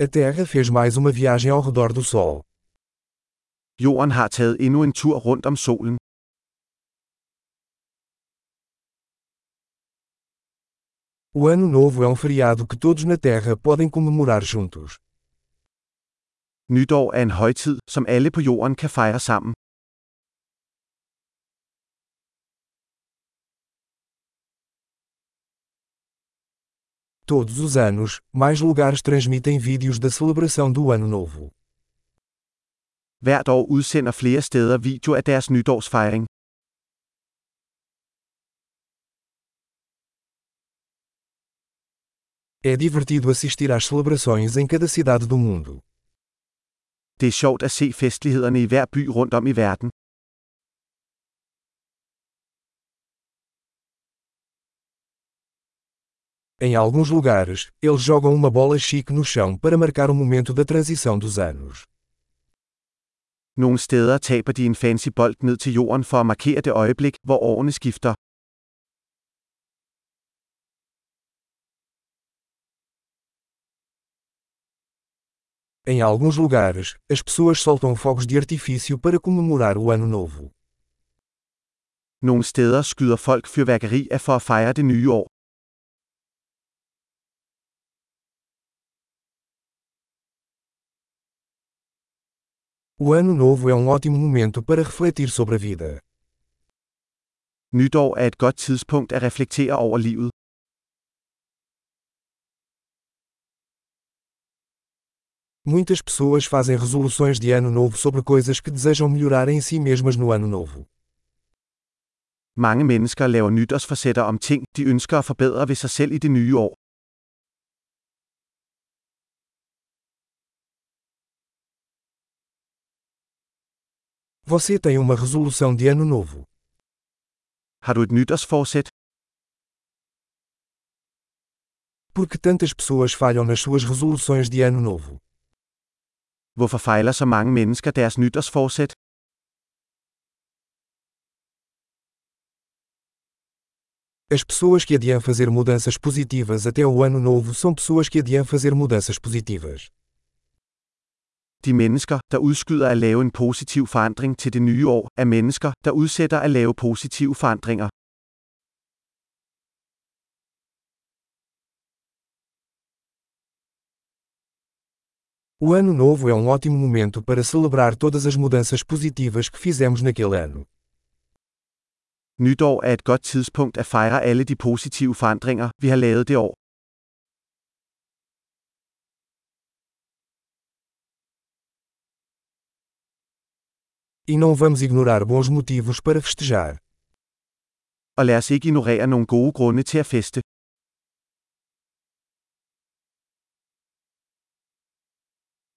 A Terra fez mais uma viagem ao redor do Sol. Jorden har taget endnu en tur rundt om solen. O Ano Novo é um feriado que todos na Terra podem comemorar juntos. Nytår er en højtid, som alle på jorden kan fejre sammen. Todos os anos, mais lugares transmitem vídeos da celebração do Ano Novo. Hvert år udsender flere steder video af deres nytårsfejring. É divertido assistir às celebrações em cada cidade do mundo. Det er sjovt at se festlighederne i hver by rundt om i verden. Em alguns lugares, eles jogam uma bola chique no chão para marcar o momento da transição dos anos. Nogle steder taber de en fancy bold ned til jorden for at markere det øjeblik, hvor årene skifter. Em alguns lugares, as pessoas soltam fogos de artifício para comemorar o Ano Novo. Nogle steder skyder folk fyrværkeri af for at fejre det nye år. O Ano Novo é um ótimo momento para refletir sobre a vida. Nytår er et godt tidspunkt at reflektere over livet. Muitas pessoas fazem resoluções de ano novo sobre coisas que desejam melhorar em si mesmas no ano novo. Mange mennesker laver nytårsforsætter om ting, de ønsker at forbedre ved sig selv i det nye år. Você tem uma resolução de ano novo. Har du et nytårsforsæt? Por que tantas pessoas falham nas suas resoluções de ano novo? Hvorfor fejler så mange mennesker deres nytårsforsæt? As pessoas que adiam fazer mudanças positivas até o ano novo são pessoas que adiam fazer mudanças positivas. De mennesker, der udskyder at lave en positiv forandring til det nye år, er mennesker, der udsætter at lave positive forandringer. O Ano Novo é um ótimo momento para celebrar todas as mudanças positivas que fizemos naquele ano. Nytår er et godt tidspunkt at fejre alle de positive forandringer, vi har lavet det år. E não vamos ignorar bons motivos para festejar. Og lad os ikke ignorere nogle gode grunde til at feste.